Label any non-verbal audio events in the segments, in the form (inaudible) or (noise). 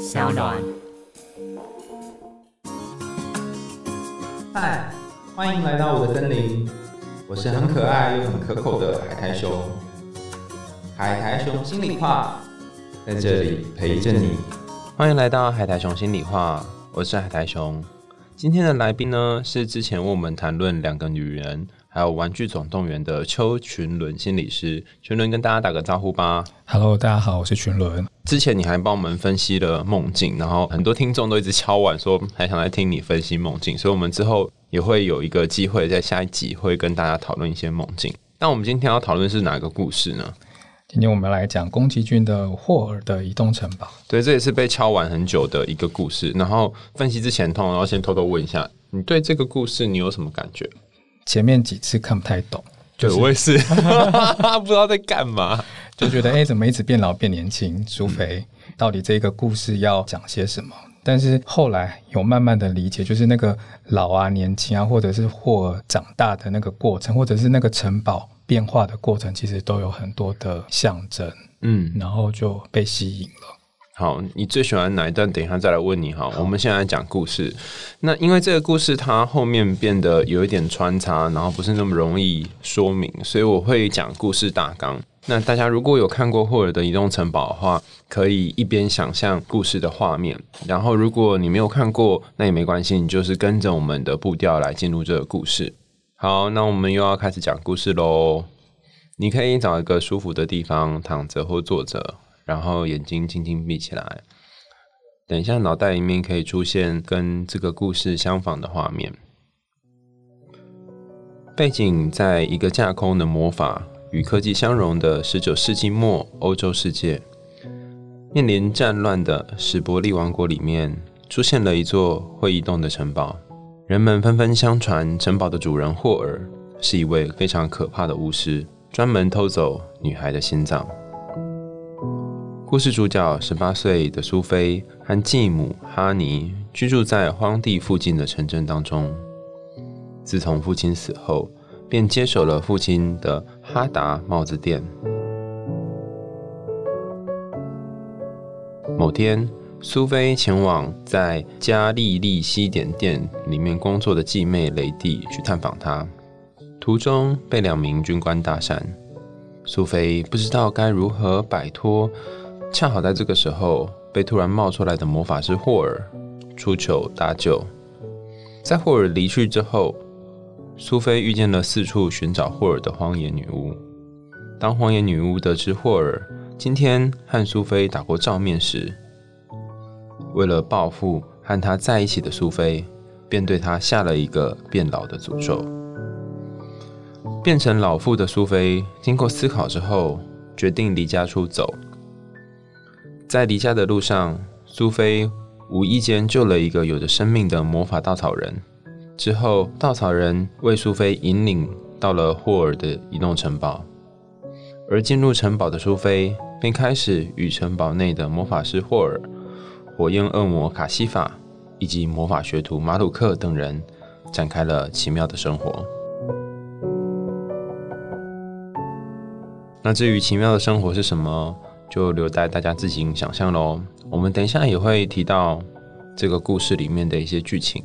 小暖。嗨，欢迎来到我的森林，我是很可爱又很可口的海苔熊。海苔熊心里话，在这里陪着你。欢迎来到海苔熊心里话，我是海苔熊。今天的来宾呢，是之前为我们谈论两个女人。还有《玩具总动员》的邱群伦心理师，群伦跟大家打个招呼吧。Hello，大家好，我是群伦。之前你还帮我们分析了梦境，然后很多听众都一直敲碗说还想来听你分析梦境，所以我们之后也会有一个机会在下一集会跟大家讨论一些梦境。那我们今天要讨论是哪个故事呢？今天我们来讲宫崎骏的《霍尔的移动城堡》。对，这也是被敲完很久的一个故事。然后分析之前，通常要先偷偷问一下，你对这个故事你有什么感觉？前面几次看不太懂，对我也是 (laughs) 不知道在干嘛，就觉得哎，怎么一直变老变年轻？苏菲到底这个故事要讲些什么？但是后来有慢慢的理解，就是那个老啊、年轻啊，或者是或长大的那个过程，或者是那个城堡变化的过程，其实都有很多的象征，嗯，然后就被吸引了。好，你最喜欢哪一段？等一下再来问你。好，我们现在讲故事。那因为这个故事它后面变得有一点穿插，然后不是那么容易说明，所以我会讲故事大纲。那大家如果有看过霍尔的移动城堡的话，可以一边想象故事的画面，然后如果你没有看过，那也没关系，你就是跟着我们的步调来进入这个故事。好，那我们又要开始讲故事喽。你可以找一个舒服的地方躺着或坐着。然后眼睛轻轻闭起来，等一下脑袋里面可以出现跟这个故事相仿的画面。背景在一个架空的魔法与科技相融的十九世纪末欧洲世界，面临战乱的史伯利王国里面，出现了一座会移动的城堡。人们纷纷相传，城堡的主人霍尔是一位非常可怕的巫师，专门偷走女孩的心脏。故事主角十八岁的苏菲和继母哈尼居住在荒地附近的城镇当中。自从父亲死后，便接手了父亲的哈达帽子店。某天，苏菲前往在加利利西点店里面工作的继妹雷蒂去探访她，途中被两名军官搭讪。苏菲不知道该如何摆脱。恰好在这个时候，被突然冒出来的魔法师霍尔出糗搭救。在霍尔离去之后，苏菲遇见了四处寻找霍尔的荒野女巫。当荒野女巫得知霍尔今天和苏菲打过照面时，为了报复和他在一起的苏菲，便对他下了一个变老的诅咒。变成老妇的苏菲经过思考之后，决定离家出走。在离家的路上，苏菲无意间救了一个有着生命的魔法稻草人。之后，稻草人为苏菲引领到了霍尔的移动城堡，而进入城堡的苏菲便开始与城堡内的魔法师霍尔、火焰恶魔卡西法以及魔法学徒马鲁克等人展开了奇妙的生活。那至于奇妙的生活是什么？就留待大家自行想象喽。我们等一下也会提到这个故事里面的一些剧情，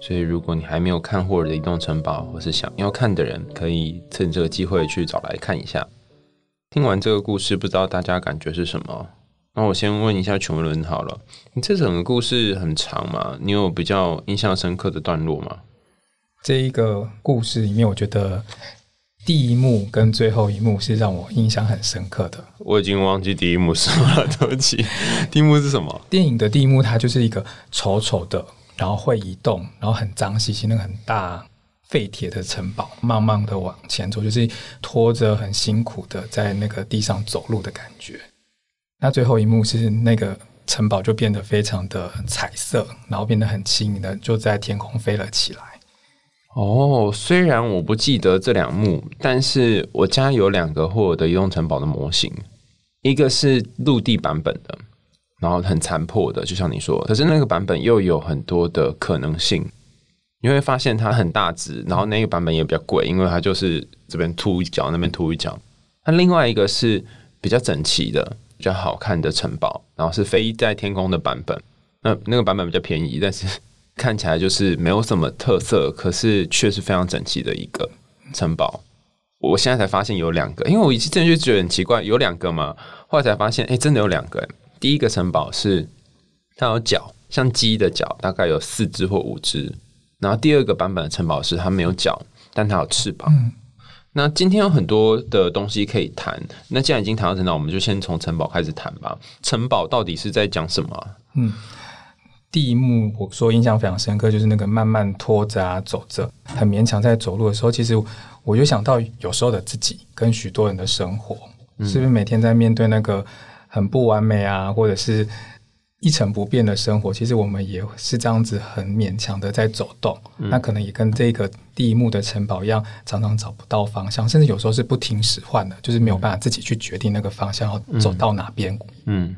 所以如果你还没有看霍尔的移动城堡，或是想要看的人，可以趁这个机会去找来看一下。听完这个故事，不知道大家感觉是什么？那我先问一下琼伦好了，你这整个故事很长嘛？你有比较印象深刻的段落吗？这一个故事里面，我觉得。第一幕跟最后一幕是让我印象很深刻的。我已经忘记第一幕什么了，对不起。(laughs) 第一幕是什么？电影的第一幕，它就是一个丑丑的，然后会移动，然后很脏兮兮，那个很大废铁的城堡，慢慢的往前走，就是拖着很辛苦的在那个地上走路的感觉。那最后一幕是那个城堡就变得非常的彩色，然后变得很轻盈的就在天空飞了起来。哦，虽然我不记得这两幕，但是我家有两个霍尔的移动城堡的模型，一个是陆地版本的，然后很残破的，就像你说，可是那个版本又有很多的可能性。你会发现它很大只，然后那个版本也比较贵，因为它就是这边凸一角，那边凸一角。那另外一个是比较整齐的，比较好看的城堡，然后是飞在天空的版本。那那个版本比较便宜，但是看起来就是没有什么特色，可是却是非常整齐的一个城堡。我现在才发现有两个，因为我以前真的就觉得很奇怪，有两个嘛。后来才发现，哎，真的有两个。第一个城堡是它有脚，像鸡的脚，大概有四只或五只。然后第二个版本的城堡是它没有脚，但它有翅膀。那今天有很多的东西可以谈。那既然已经谈到城堡，我们就先从城堡开始谈吧。城堡到底是在讲什么？嗯，第一幕我说印象非常深刻，就是那个慢慢拖着啊走着，很勉强在走路的时候，其实我就想到有时候的自己跟许多人的生活，是不是每天在面对那个很不完美啊，或者是？一成不变的生活，其实我们也是这样子很勉强的在走动。那可能也跟这个第一幕的城堡一样，常常找不到方向，甚至有时候是不听使唤的，就是没有办法自己去决定那个方向要走到哪边。嗯，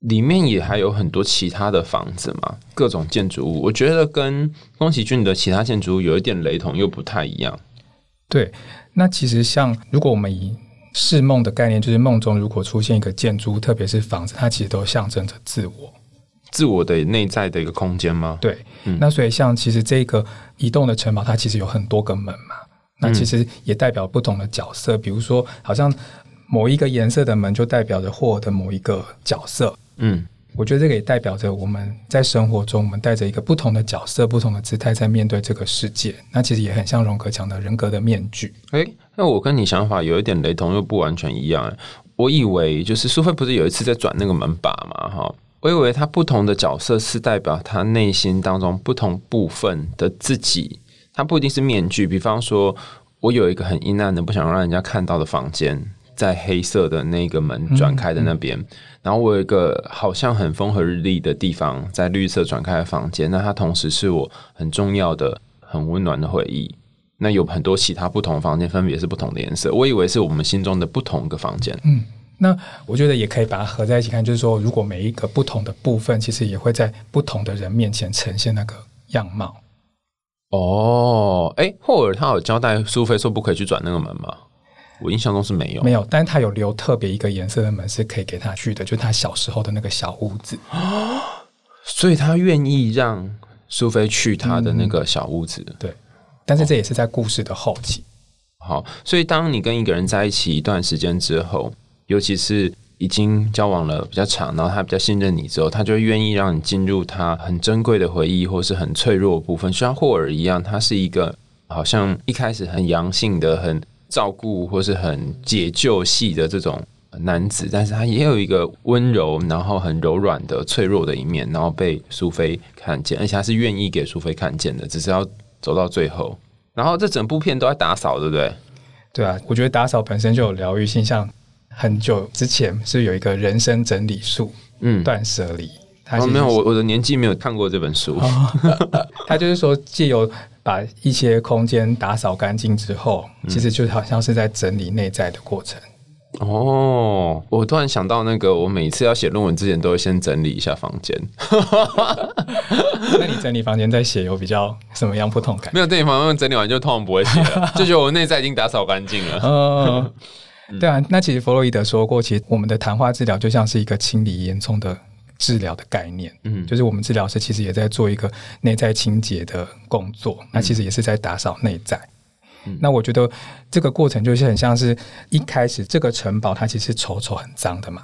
里面也还有很多其他的房子嘛，各种建筑物。我觉得跟宫崎骏的其他建筑物有一点雷同，又不太一样。对，那其实像如果我们以是梦的概念，就是梦中如果出现一个建筑，特别是房子，它其实都象征着自我、自我的内在的一个空间吗？对，那所以像其实这个移动的城堡，它其实有很多个门嘛，那其实也代表不同的角色，比如说好像某一个颜色的门就代表着霍尔的某一个角色，嗯。我觉得这个也代表着我们在生活中，我们带着一个不同的角色、不同的姿态在面对这个世界。那其实也很像荣格讲的人格的面具。哎，那我跟你想法有一点雷同，又不完全一样。我以为就是苏菲不是有一次在转那个门把嘛？哈，我以为他不同的角色是代表他内心当中不同部分的自己。他不一定是面具。比方说，我有一个很阴暗的、不想让人家看到的房间，在黑色的那个门转开的那边。然后我有一个好像很风和日丽的地方，在绿色转开的房间，那它同时是我很重要的、很温暖的回忆。那有很多其他不同的房间，分别是不同的颜色。我以为是我们心中的不同个房间。嗯，那我觉得也可以把它合在一起看，就是说，如果每一个不同的部分，其实也会在不同的人面前呈现那个样貌。哦，哎，霍尔他有交代苏菲说不可以去转那个门吗？我印象中是没有，没有，但是他有留特别一个颜色的门是可以给他去的，就是他小时候的那个小屋子所以他愿意让苏菲去他的那个小屋子。对，但是这也是在故事的后期。好，所以当你跟一个人在一起一段时间之后，尤其是已经交往了比较长，然后他比较信任你之后，他就愿意让你进入他很珍贵的回忆，或是很脆弱的部分，就像霍尔一样，他是一个好像一开始很阳性的很。照顾或是很解救系的这种男子，但是他也有一个温柔，然后很柔软的脆弱的一面，然后被苏菲看见，而且他是愿意给苏菲看见的，只是要走到最后。然后这整部片都在打扫，对不对？对啊，我觉得打扫本身就有疗愈性，像很久之前是有一个人生整理术，嗯，断舍离。哦，没有，我我的年纪没有看过这本书。(laughs) 他就是说，借由把一些空间打扫干净之后，其实就好像是在整理内在的过程。哦，我突然想到，那个我每次要写论文之前，都会先整理一下房间。(laughs) 那你整理房间再写，有比较什么样不同感？没有整理房间整理完就通常不会写了，就觉得我内在已经打扫干净了。嗯，(laughs) 对啊。那其实弗洛伊德说过，其实我们的谈话治疗就像是一个清理烟囱的。治疗的概念，嗯，就是我们治疗师其实也在做一个内在清洁的工作，那其实也是在打扫内在。那我觉得这个过程就是很像是一开始这个城堡它其实丑丑很脏的嘛，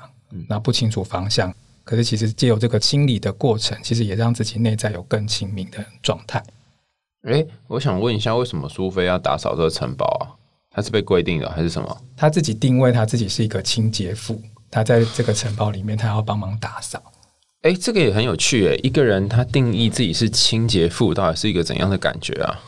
那不清楚方向，可是其实借由这个清理的过程，其实也让自己内在有更清明的状态。哎，我想问一下，为什么苏菲要打扫这个城堡啊？他是被规定的还是什么？他自己定位他自己是一个清洁妇，他在这个城堡里面，他要帮忙打扫。哎，这个也很有趣诶！一个人他定义自己是清洁妇，到底是一个怎样的感觉啊？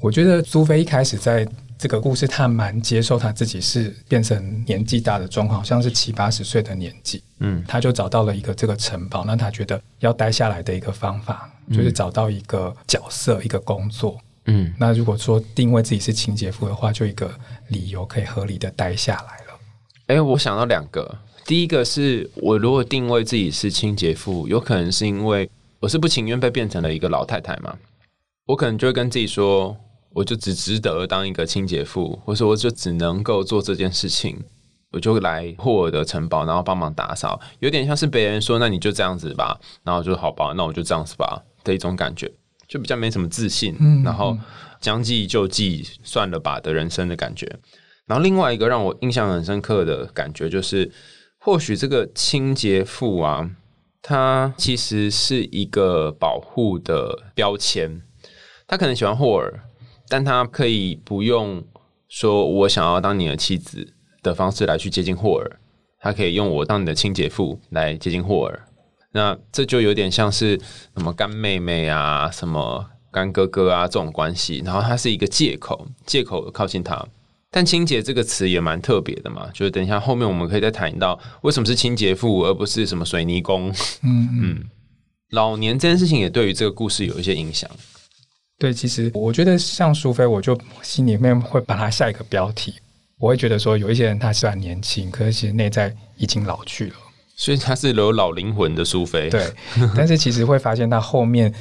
我觉得苏菲一开始在这个故事，他蛮接受他自己是变成年纪大的状况，好像是七八十岁的年纪。嗯，他就找到了一个这个城堡，那他觉得要待下来的一个方法，就是找到一个角色，一个工作。嗯，那如果说定位自己是清洁妇的话，就一个理由可以合理的待下来了。哎，我想到两个。第一个是我如果定位自己是清洁妇，有可能是因为我是不情愿被变成了一个老太太嘛？我可能就会跟自己说，我就只值得当一个清洁妇，或者说我就只能够做这件事情，我就来霍尔的城堡，然后帮忙打扫，有点像是别人说那你就这样子吧，然后就好吧，那我就这样子吧的一种感觉，就比较没什么自信，然后将计就计，算了吧的人生的感觉。然后另外一个让我印象很深刻的感觉就是，或许这个清洁妇啊。他其实是一个保护的标签，他可能喜欢霍尔，但他可以不用说我想要当你的妻子的方式来去接近霍尔，他可以用我当你的清洁妇来接近霍尔，那这就有点像是什么干妹妹啊，什么干哥哥啊这种关系，然后他是一个借口，借口靠近他。但清洁这个词也蛮特别的嘛，就是等一下后面我们可以再谈到为什么是清洁妇而不是什么水泥工。嗯嗯，老年这件事情也对于这个故事有一些影响。对，其实我觉得像苏菲，我就心里面会把它下一个标题，我会觉得说有一些人他虽然年轻，可是其实内在已经老去了，所以他是有老灵魂的苏菲。对，但是其实会发现他后面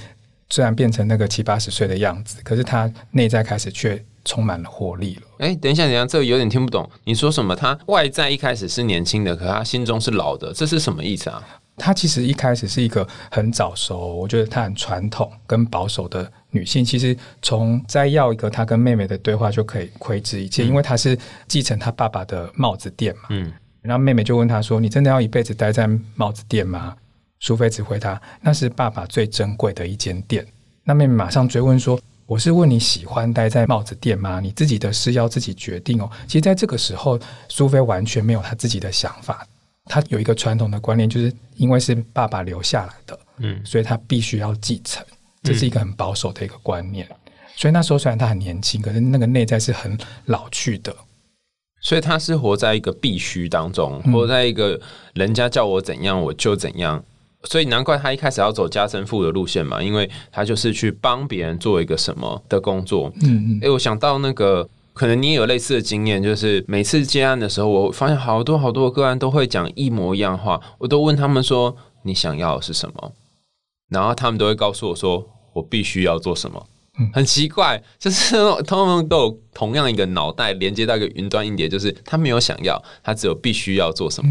虽然变成那个七八十岁的样子，可是他内在开始却。充满了活力了。哎，等一下，等一下，这个有点听不懂。你说什么？他外在一开始是年轻的，可他心中是老的，这是什么意思啊？她其实一开始是一个很早熟，我觉得她很传统跟保守的女性。其实从摘要一个她跟妹妹的对话就可以窥知一切，因为她是继承她爸爸的帽子店嘛。嗯。然后妹妹就问她说：“你真的要一辈子待在帽子店吗？”苏菲只回答：“那是爸爸最珍贵的一间店。”那妹妹马上追问说。我是问你喜欢待在帽子店吗？你自己的事要自己决定哦。其实，在这个时候，苏菲完全没有她自己的想法。她有一个传统的观念，就是因为是爸爸留下来的，嗯，所以她必须要继承。这是一个很保守的一个观念。所以那时候虽然她很年轻，可是那个内在是很老去的。所以她是活在一个必须当中，活在一个人家叫我怎样我就怎样。所以难怪他一开始要走家政妇的路线嘛，因为他就是去帮别人做一个什么的工作。嗯嗯。哎，我想到那个，可能你也有类似的经验，就是每次接案的时候，我发现好多好多个案都会讲一模一样话。我都问他们说：“你想要的是什么？”然后他们都会告诉我说：“我必须要做什么。”很奇怪，就是他们都有同样一个脑袋连接到一个云端硬碟，就是他没有想要，他只有必须要做什么。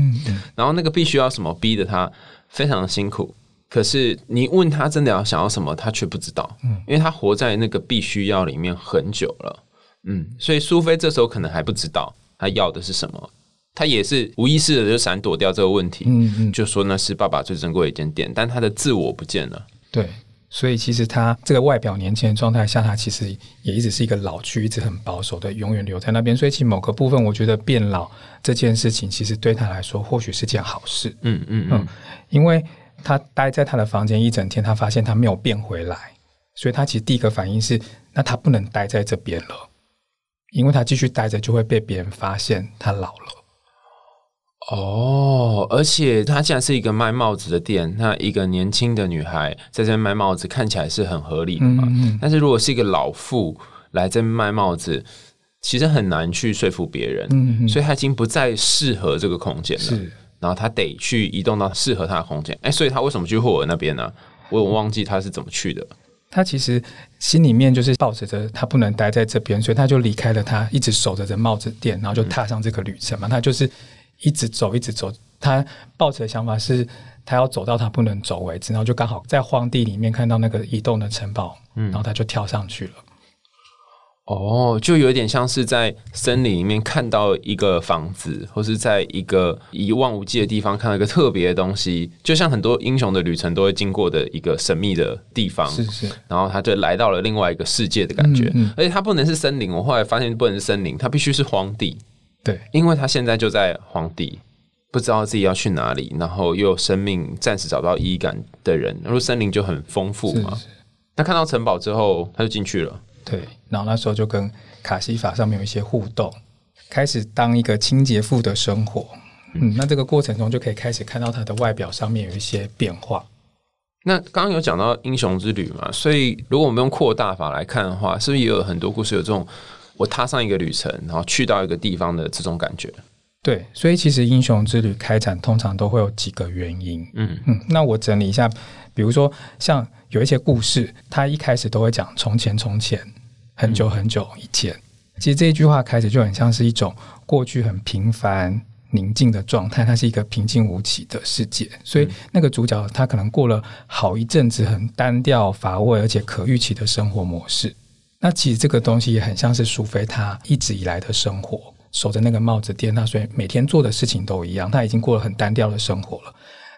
然后那个必须要什么，逼着他。非常的辛苦，可是你问他真的要想要什么，他却不知道，嗯，因为他活在那个必须要里面很久了，嗯，所以苏菲这时候可能还不知道他要的是什么，他也是无意识的就闪躲掉这个问题，嗯嗯，就说那是爸爸最珍贵的一间店，但他的自我不见了，对。所以其实他这个外表年轻的状态下，他其实也一直是一个老区、一直很保守的，永远留在那边。所以其实某个部分，我觉得变老这件事情，其实对他来说或许是件好事。嗯嗯嗯，因为他待在他的房间一整天，他发现他没有变回来，所以他其实第一个反应是，那他不能待在这边了，因为他继续待着就会被别人发现他老了。哦，而且他既然是一个卖帽子的店，那一个年轻的女孩在这边卖帽子，看起来是很合理的嘛。但是如果是一个老妇来这边卖帽子，其实很难去说服别人。嗯，所以她已经不再适合这个空间了。是，然后她得去移动到适合她的空间。哎，所以她为什么去霍尔那边呢？我忘记她是怎么去的。他其实心里面就是抱着着他不能待在这边，所以他就离开了他一直守着这帽子店，然后就踏上这个旅程嘛。他就是。一直走，一直走。他抱着的想法是，他要走到他不能走为止，然后就刚好在荒地里面看到那个移动的城堡，嗯，然后他就跳上去了。哦，就有点像是在森林里面看到一个房子，或是在一个一望无际的地方看到一个特别的东西，就像很多英雄的旅程都会经过的一个神秘的地方。是是。然后他就来到了另外一个世界的感觉，而且他不能是森林。我后来发现不能是森林，他必须是荒地。对，因为他现在就在荒地，不知道自己要去哪里，然后又有生命暂时找不到意义感的人，如果森林就很丰富嘛。他看到城堡之后，他就进去了。对，然后那时候就跟卡西法上面有一些互动，开始当一个清洁妇的生活。嗯，那这个过程中就可以开始看到他的外表上面有一些变化。那刚刚有讲到英雄之旅嘛，所以如果我们用扩大法来看的话，是不是也有很多故事有这种？我踏上一个旅程，然后去到一个地方的这种感觉。对，所以其实英雄之旅开展通常都会有几个原因。嗯嗯，那我整理一下，比如说像有一些故事，它一开始都会讲从前从前很久很久以前。其实这一句话开始就很像是一种过去很平凡，宁静的状态，它是一个平静无奇的世界。所以那个主角他可能过了好一阵子很单调乏味而且可预期的生活模式。那其实这个东西也很像是苏菲她一直以来的生活，守着那个帽子店，她所以每天做的事情都一样，她已经过了很单调的生活了。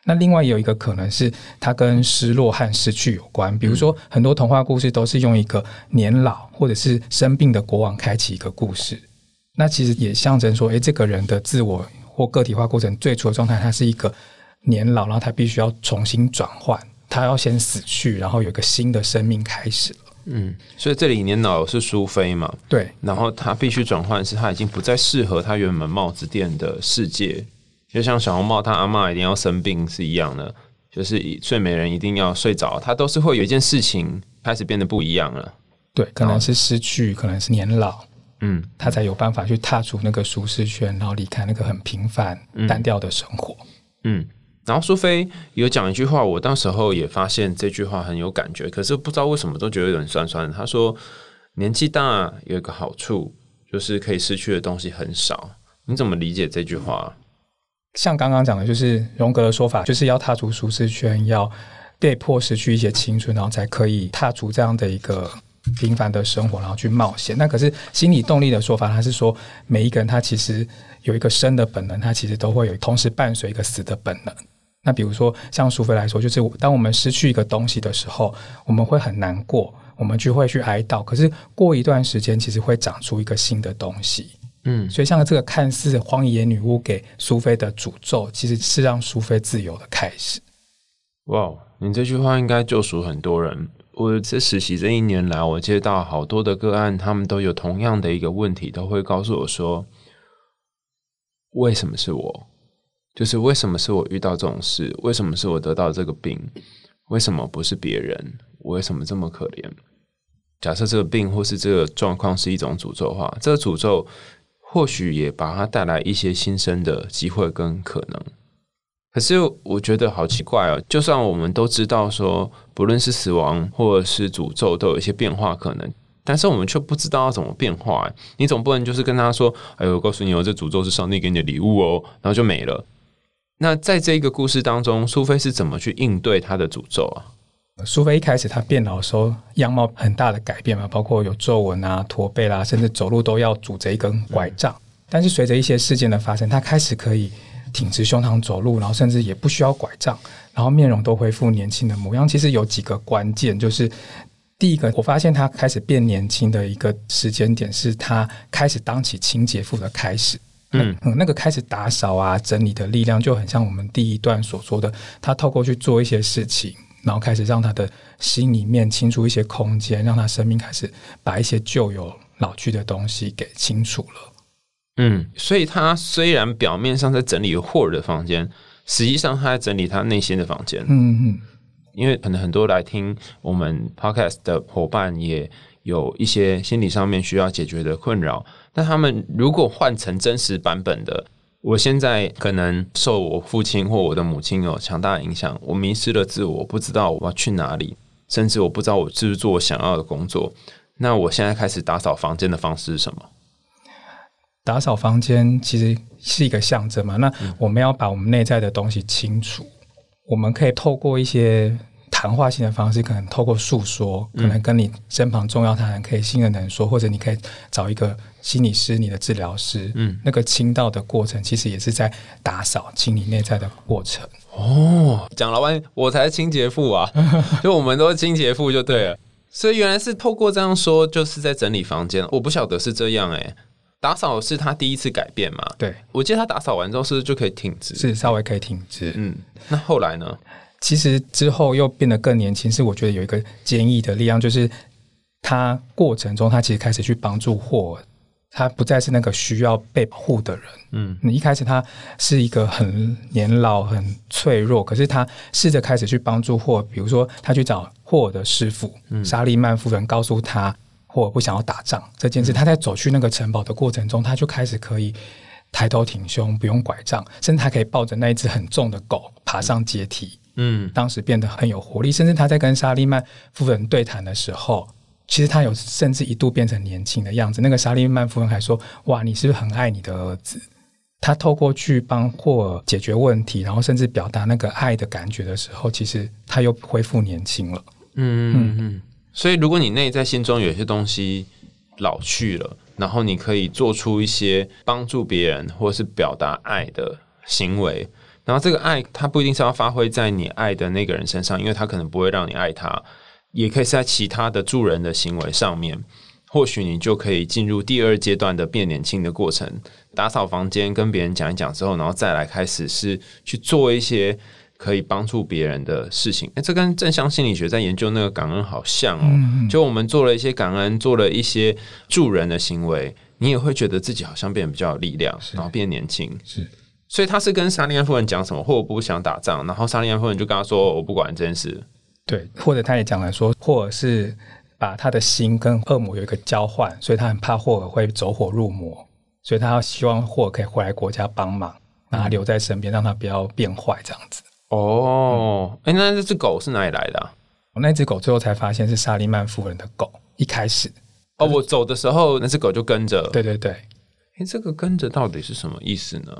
那另外有一个可能是它跟失落和失去有关，比如说很多童话故事都是用一个年老或者是生病的国王开启一个故事，那其实也象征说，诶，这个人的自我或个体化过程最初的状态，他是一个年老，然后他必须要重新转换，他要先死去，然后有一个新的生命开始了。嗯，所以这里年老是苏菲嘛？对，然后他必须转换，是他已经不再适合他原本帽子店的世界。就像小红帽，他阿妈一定要生病是一样的，就是睡美人一定要睡着，他都是会有一件事情开始变得不一样了。对，可能是失去，可能是年老，嗯，他才有办法去踏出那个舒适圈，然后离开那个很平凡、单调的生活。嗯，然后苏菲有讲一句话，我当时候也发现这句话很有感觉，可是不知道为什么都觉得有点酸酸的。他说，年纪大有一个好处，就是可以失去的东西很少。你怎么理解这句话？像刚刚讲的，就是荣格的说法，就是要踏出舒适圈，要被迫失去一些青春，然后才可以踏出这样的一个平凡的生活，然后去冒险。那可是心理动力的说法，他是说每一个人他其实有一个生的本能，他其实都会有同时伴随一个死的本能。那比如说像苏菲来说，就是当我们失去一个东西的时候，我们会很难过，我们就会去哀悼。可是过一段时间，其实会长出一个新的东西。嗯，所以像这个看似荒野女巫给苏菲的诅咒，其实是让苏菲自由的开始。哇，你这句话应该救赎很多人。我这实习这一年来，我接到好多的个案，他们都有同样的一个问题，都会告诉我说：“为什么是我？就是为什么是我遇到这种事？为什么是我得到这个病？为什么不是别人？我为什么这么可怜？”假设这个病或是这个状况是一种诅咒的话，这个诅咒。或许也把它带来一些新生的机会跟可能，可是我觉得好奇怪哦。就算我们都知道说，不论是死亡或者是诅咒，都有一些变化可能，但是我们却不知道要怎么变化。你总不能就是跟他说：“哎呦，我告诉你哦，这诅咒是上帝给你的礼物哦。”然后就没了。那在这个故事当中，苏菲是怎么去应对她的诅咒啊？苏菲一开始她变老的时候，样貌很大的改变嘛，包括有皱纹啊、驼背啦，甚至走路都要拄着一根拐杖。但是随着一些事件的发生，她开始可以挺直胸膛走路，然后甚至也不需要拐杖，然后面容都恢复年轻的模样。其实有几个关键，就是第一个，我发现她开始变年轻的一个时间点，是她开始当起清洁妇的开始。嗯嗯，那个开始打扫啊、整理的力量，就很像我们第一段所说的，他透过去做一些事情。然后开始让他的心里面清出一些空间，让他生命开始把一些旧有老去的东西给清除了。嗯，所以他虽然表面上在整理霍尔的房间，实际上他在整理他内心的房间。嗯嗯，因为可能很多来听我们 podcast 的伙伴也有一些心理上面需要解决的困扰，但他们如果换成真实版本的。我现在可能受我父亲或我的母亲有强大影响，我迷失了自我，不知道我要去哪里，甚至我不知道我是不是做我想要的工作。那我现在开始打扫房间的方式是什么？打扫房间其实是一个象征嘛。那我们要把我们内在的东西清除，我们可以透过一些。谈话性的方式，可能透过诉说，可能跟你身旁重要他人可以信任的人说，或者你可以找一个心理师、你的治疗师，嗯，那个清道的过程，其实也是在打扫、清理内在的过程。哦，讲了完，我才清洁妇啊，(laughs) 就我们都是清洁妇就对了。所以原来是透过这样说，就是在整理房间。我不晓得是这样哎，打扫是他第一次改变嘛？对，我记得他打扫完之后是不是就可以挺直？是稍微可以挺直。嗯，那后来呢？其实之后又变得更年轻，是我觉得有一个坚毅的力量，就是他过程中他其实开始去帮助霍尔，他不再是那个需要被保护的人。嗯，你一开始他是一个很年老、很脆弱，可是他试着开始去帮助霍尔，比如说他去找霍尔的师傅沙利曼夫人，告诉他霍尔不想要打仗这件事。他在走去那个城堡的过程中，他就开始可以抬头挺胸，不用拐杖，甚至他可以抱着那一只很重的狗爬上阶梯。嗯，当时变得很有活力，甚至他在跟沙利曼夫人对谈的时候，其实他有甚至一度变成年轻的样子。那个沙利曼夫人还说：“哇，你是不是很爱你的儿子？”他透过去帮霍尔解决问题，然后甚至表达那个爱的感觉的时候，其实他又恢复年轻了。嗯嗯嗯。所以，如果你内在心中有些东西老去了，然后你可以做出一些帮助别人或是表达爱的行为，然后这个爱它不一定是要发挥在你爱的那个人身上，因为他可能不会让你爱他，也可以是在其他的助人的行为上面。或许你就可以进入第二阶段的变年轻的过程，打扫房间，跟别人讲一讲之后，然后再来开始是去做一些可以帮助别人的事情。哎，这跟正向心理学在研究那个感恩好像哦。就我们做了一些感恩，做了一些助人的行为，你也会觉得自己好像变得比较有力量，然后变年轻。是，所以他是跟沙利安夫人讲什么，霍尔不想打仗，然后沙利安夫人就跟他说：“我不管这件事。”对，或者他也讲了说，霍尔是。把他的心跟恶魔有一个交换，所以他很怕霍尔会走火入魔，所以他希望霍尔可以回来国家帮忙，让他留在身边，让他不要变坏这样子。哦，哎，那这只狗是哪里来的？我那只狗最后才发现是沙利曼夫人的狗。一开始，哦，我走的时候那只狗就跟着。对对对，哎，这个跟着到底是什么意思呢？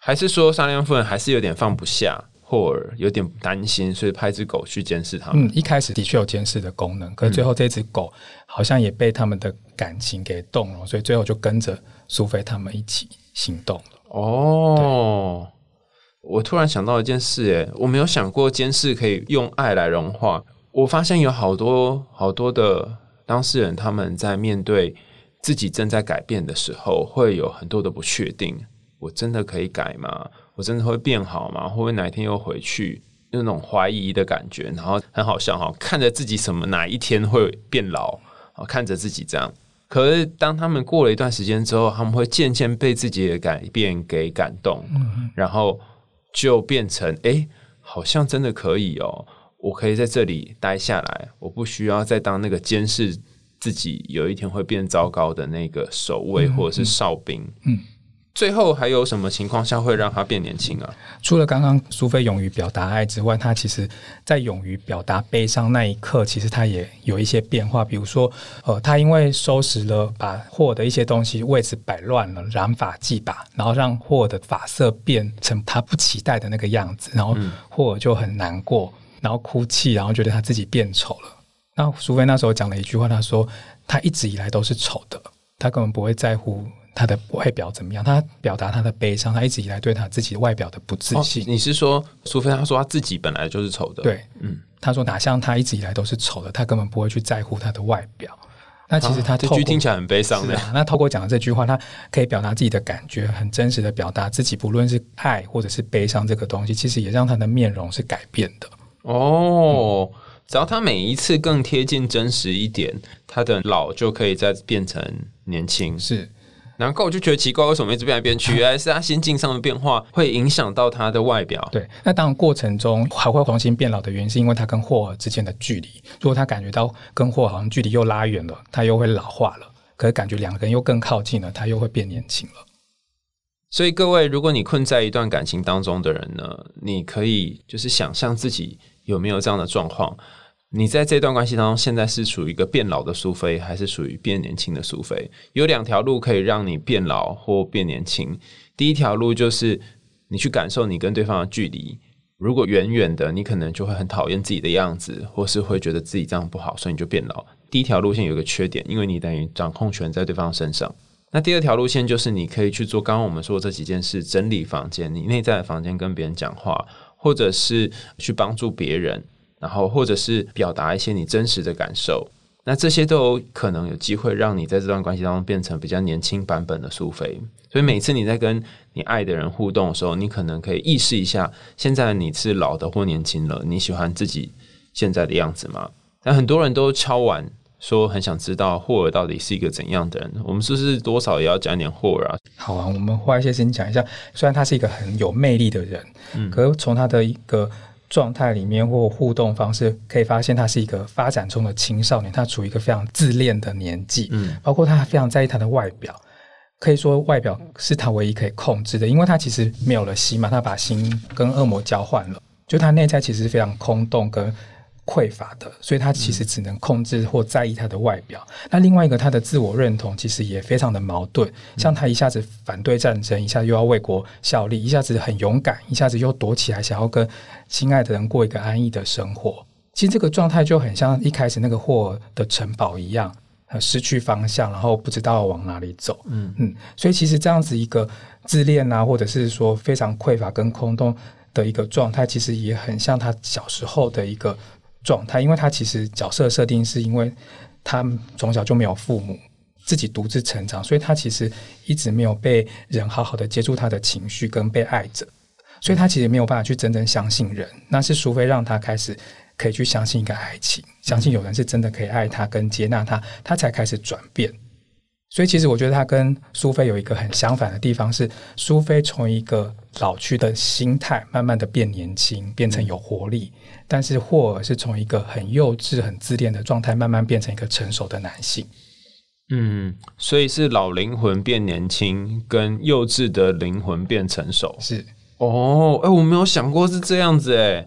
还是说萨利曼夫人还是有点放不下？霍尔有点担心，所以派只狗去监视他们。嗯，一开始的确有监视的功能，可是最后这只狗好像也被他们的感情给动了，所以最后就跟着苏菲他们一起行动了。哦，我突然想到一件事，诶，我没有想过监视可以用爱来融化。我发现有好多好多的当事人，他们在面对自己正在改变的时候，会有很多的不确定。我真的可以改吗？我真的会变好吗？会不会哪一天又回去那种怀疑的感觉？然后很好笑哈，看着自己什么哪一天会变老啊？看着自己这样，可是当他们过了一段时间之后，他们会渐渐被自己的改变给感动，然后就变成哎，好像真的可以哦，我可以在这里待下来，我不需要再当那个监视自己有一天会变糟糕的那个守卫或者是哨兵，嗯。最后还有什么情况下会让他变年轻啊？除了刚刚苏菲勇于表达爱之外，他其实在勇于表达悲伤那一刻，其实他也有一些变化。比如说，呃，他因为收拾了把霍尔的一些东西位置摆乱了，染发剂吧，然后让霍尔的发色变成他不期待的那个样子，然后霍尔就很难过，然后哭泣，然后觉得他自己变丑了。那苏菲那时候讲了一句话，他说：“他一直以来都是丑的，他根本不会在乎。”他的外表怎么样？他表达他的悲伤，他一直以来对他自己外表的不自信。你是说苏菲？他说他自己本来就是丑的。对，嗯，他说哪像他一直以来都是丑的，他根本不会去在乎他的外表。那其实他这句听起来很悲伤的。那透过讲的这句话，他可以表达自己的感觉，很真实的表达自己，不论是爱或者是悲伤这个东西，其实也让他的面容是改变的。哦，只要他每一次更贴近真实一点，他的老就可以再变成年轻。是。难怪我就觉得奇怪，为什么一直变来变去？(laughs) 原来是他心境上的变化会影响到他的外表。对，那当然过程中还会重新变老的原因，是因为他跟霍尔之间的距离。如果他感觉到跟霍尔好像距离又拉远了，他又会老化了；可是感觉两个人又更靠近了，他又会变年轻了。所以各位，如果你困在一段感情当中的人呢，你可以就是想象自己有没有这样的状况。你在这段关系当中，现在是属于一个变老的苏菲，还是属于变年轻的苏菲？有两条路可以让你变老或变年轻。第一条路就是你去感受你跟对方的距离，如果远远的，你可能就会很讨厌自己的样子，或是会觉得自己这样不好，所以你就变老。第一条路线有一个缺点，因为你等于掌控权在对方身上。那第二条路线就是你可以去做刚刚我们说的这几件事：整理房间，你内在的房间跟别人讲话，或者是去帮助别人。然后，或者是表达一些你真实的感受，那这些都有可能有机会让你在这段关系当中变成比较年轻版本的苏菲。所以每次你在跟你爱的人互动的时候，你可能可以意识一下，现在你是老的或年轻了，你喜欢自己现在的样子吗？但很多人都敲完说很想知道霍尔到底是一个怎样的人，我们是不是多少也要讲点霍尔啊？好啊，我们花一些时间讲一下。虽然他是一个很有魅力的人，嗯，可是从他的一个。状态里面或互动方式，可以发现他是一个发展中的青少年，他处于一个非常自恋的年纪，嗯，包括他非常在意他的外表，可以说外表是他唯一可以控制的，因为他其实没有了心嘛，他把心跟恶魔交换了，就他内在其实非常空洞跟匮乏的，所以他其实只能控制或在意他的外表。那另外一个，他的自我认同其实也非常的矛盾，像他一下子反对战争，一下又要为国效力，一下子很勇敢，一下子又躲起来，想要跟心爱的人过一个安逸的生活。其实这个状态就很像一开始那个霍尔的城堡一样，失去方向，然后不知道往哪里走。嗯嗯，所以其实这样子一个自恋啊，或者是说非常匮乏跟空洞的一个状态，其实也很像他小时候的一个状态，因为他其实角色设定是因为他从小就没有父母，自己独自成长，所以他其实一直没有被人好好的接住他的情绪跟被爱着，所以他其实没有办法去真正相信人。那是除非让他开始。可以去相信一个爱情，相信有人是真的可以爱他跟接纳他，他才开始转变。所以，其实我觉得他跟苏菲有一个很相反的地方，是苏菲从一个老去的心态，慢慢的变年轻，变成有活力；但是霍尔是从一个很幼稚、很自恋的状态，慢慢变成一个成熟的男性。嗯，所以是老灵魂变年轻，跟幼稚的灵魂变成熟。是哦，哎，我没有想过是这样子，哎。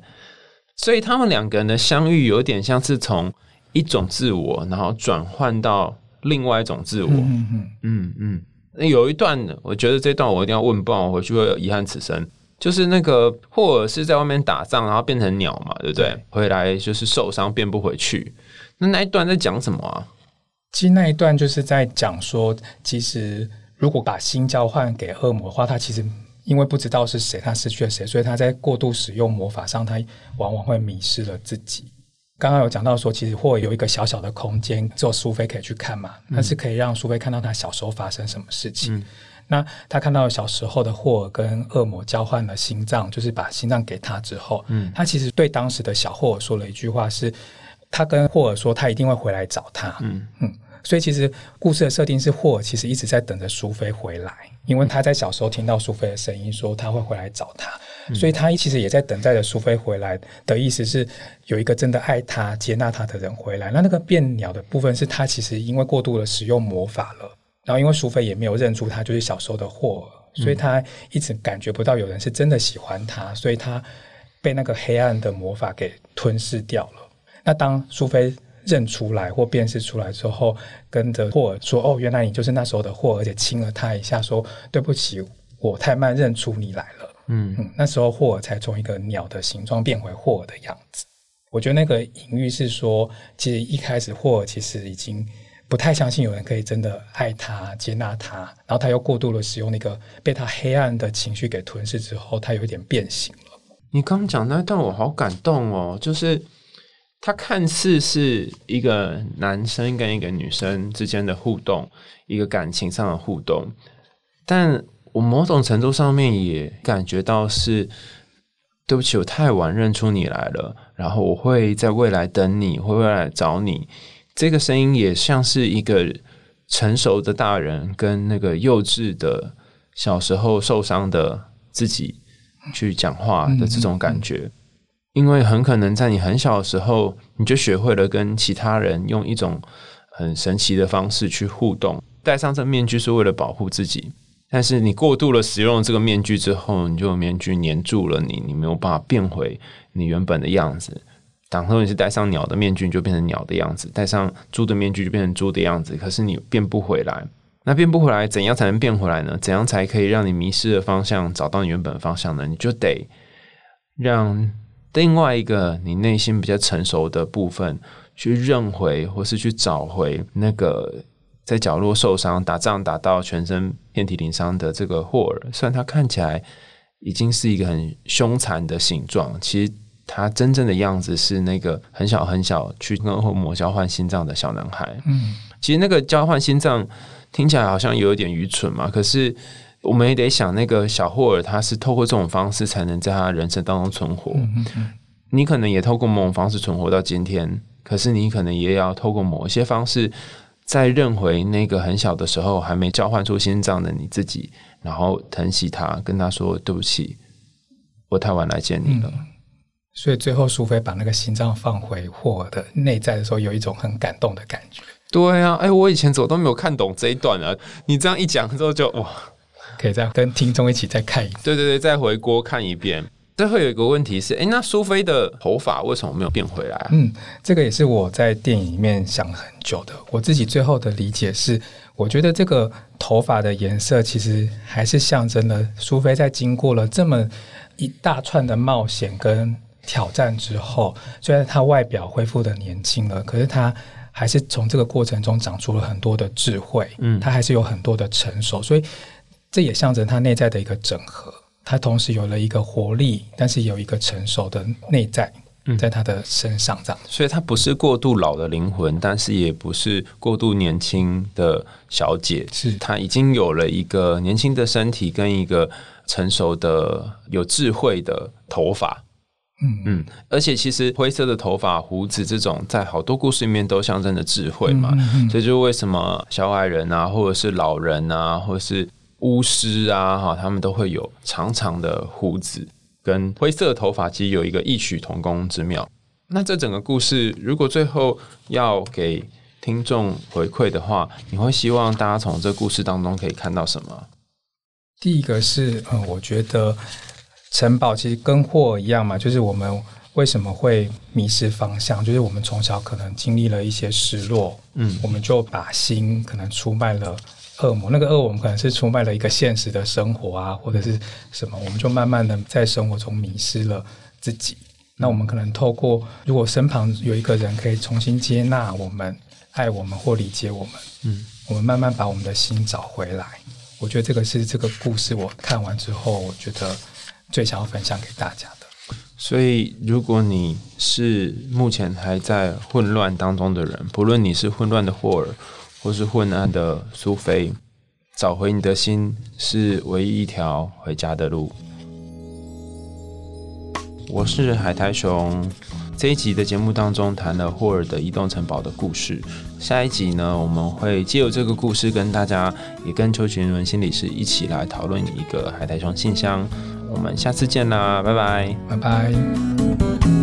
所以他们两个人的相遇有点像是从一种自我，然后转换到另外一种自我。嗯嗯嗯嗯。有一段，我觉得这段我一定要问，不然我回去会有遗憾此生。就是那个霍尔是在外面打仗，然后变成鸟嘛，对不对？回来就是受伤，变不回去。那那一段在讲什么啊？其实那一段就是在讲说，其实如果把心交换给恶魔的话，他其实。因为不知道是谁，他失去了谁，所以他在过度使用魔法上，他往往会迷失了自己。刚刚有讲到说，其实霍尔有一个小小的空间，只有苏菲可以去看嘛，那是可以让苏菲看到他小时候发生什么事情。那他看到小时候的霍尔跟恶魔交换了心脏，就是把心脏给他之后，嗯，他其实对当时的小霍尔说了一句话，是他跟霍尔说，他一定会回来找他。嗯嗯。所以其实故事的设定是霍尔其实一直在等着苏菲回来，因为他在小时候听到苏菲的声音，说他会回来找他，所以他其实也在等待着苏菲回来的意思是有一个真的爱他、接纳他的人回来。那那个变鸟的部分是他其实因为过度的使用魔法了，然后因为苏菲也没有认出他就是小时候的霍尔，所以他一直感觉不到有人是真的喜欢他，所以他被那个黑暗的魔法给吞噬掉了。那当苏菲。认出来或辨识出来之后，跟着霍尔说：“哦，原来你就是那时候的霍尔。”而且亲了他一下，说：“对不起，我太慢认出你来了。”嗯嗯，那时候霍尔才从一个鸟的形状变回霍尔的样子。我觉得那个隐喻是说，其实一开始霍尔其实已经不太相信有人可以真的爱他、接纳他，然后他又过度的使用那个被他黑暗的情绪给吞噬之后，他有一点变形了。你刚讲那段我好感动哦，就是。他看似是一个男生跟一个女生之间的互动，一个感情上的互动，但我某种程度上面也感觉到是对不起，我太晚认出你来了，然后我会在未来等你，会未来找你。这个声音也像是一个成熟的大人跟那个幼稚的小时候受伤的自己去讲话的这种感觉。因为很可能在你很小的时候，你就学会了跟其他人用一种很神奇的方式去互动。戴上这面具是为了保护自己，但是你过度的使用这个面具之后，你就面具粘住了你，你没有办法变回你原本的样子。当时你是戴上鸟的面具，你就变成鸟的样子；戴上猪的面具，就变成猪的样子。可是你变不回来，那变不回来，怎样才能变回来呢？怎样才可以让你迷失的方向找到你原本方向呢？你就得让。另外一个你内心比较成熟的部分，去认回或是去找回那个在角落受伤、打仗打到全身遍体鳞伤的这个霍尔。虽然他看起来已经是一个很凶残的形状，其实他真正的样子是那个很小很小去跟恶魔交换心脏的小男孩。嗯，其实那个交换心脏听起来好像有一点愚蠢嘛，可是。我们也得想，那个小霍尔他是透过这种方式才能在他人生当中存活。你可能也透过某种方式存活到今天，可是你可能也要透过某一些方式，再认回那个很小的时候还没交换出心脏的你自己，然后疼惜他，跟他说对不起，我太晚来见你了。所以最后苏菲把那个心脏放回霍尔的内在的时候，有一种很感动的感觉。对啊，哎，我以前怎么都没有看懂这一段啊！你这样一讲之后，就哇。可以再跟听众一起再看一遍，对对对，再回锅看一遍。最后有一个问题是，哎，那苏菲的头发为什么没有变回来啊？嗯，这个也是我在电影里面想了很久的。我自己最后的理解是，我觉得这个头发的颜色其实还是象征了苏菲在经过了这么一大串的冒险跟挑战之后，虽然她外表恢复的年轻了，可是她还是从这个过程中长出了很多的智慧。嗯，她还是有很多的成熟，所以这也象征她内在的一个整合。他同时有了一个活力，但是有一个成熟的内在在他的身上，这样。所以，他不是过度老的灵魂，但是也不是过度年轻的小姐。是他已经有了一个年轻的身体，跟一个成熟的、有智慧的头发。嗯嗯，而且其实灰色的头发、胡子这种，在好多故事里面都象征着智慧嘛。所以，就为什么小矮人啊，或者是老人啊，或者是。巫师啊，哈，他们都会有长长的胡子跟灰色的头发，其实有一个异曲同工之妙。那这整个故事，如果最后要给听众回馈的话，你会希望大家从这故事当中可以看到什么？第一个是，嗯，我觉得城堡其实跟货一样嘛，就是我们为什么会迷失方向，就是我们从小可能经历了一些失落，嗯，我们就把心可能出卖了。恶魔，那个恶魔可能是出卖了一个现实的生活啊，或者是什么，我们就慢慢的在生活中迷失了自己。那我们可能透过，如果身旁有一个人可以重新接纳我们、爱我们或理解我们，嗯，我们慢慢把我们的心找回来。我觉得这个是这个故事我看完之后，我觉得最想要分享给大家的。所以，如果你是目前还在混乱当中的人，不论你是混乱的霍尔。或是昏暗的苏菲，找回你的心是唯一一条回家的路。我是海苔熊，这一集的节目当中谈了霍尔的移动城堡的故事。下一集呢，我们会借由这个故事跟大家，也跟邱群伦心理师一起来讨论一个海苔熊信箱。我们下次见啦，拜拜，拜拜。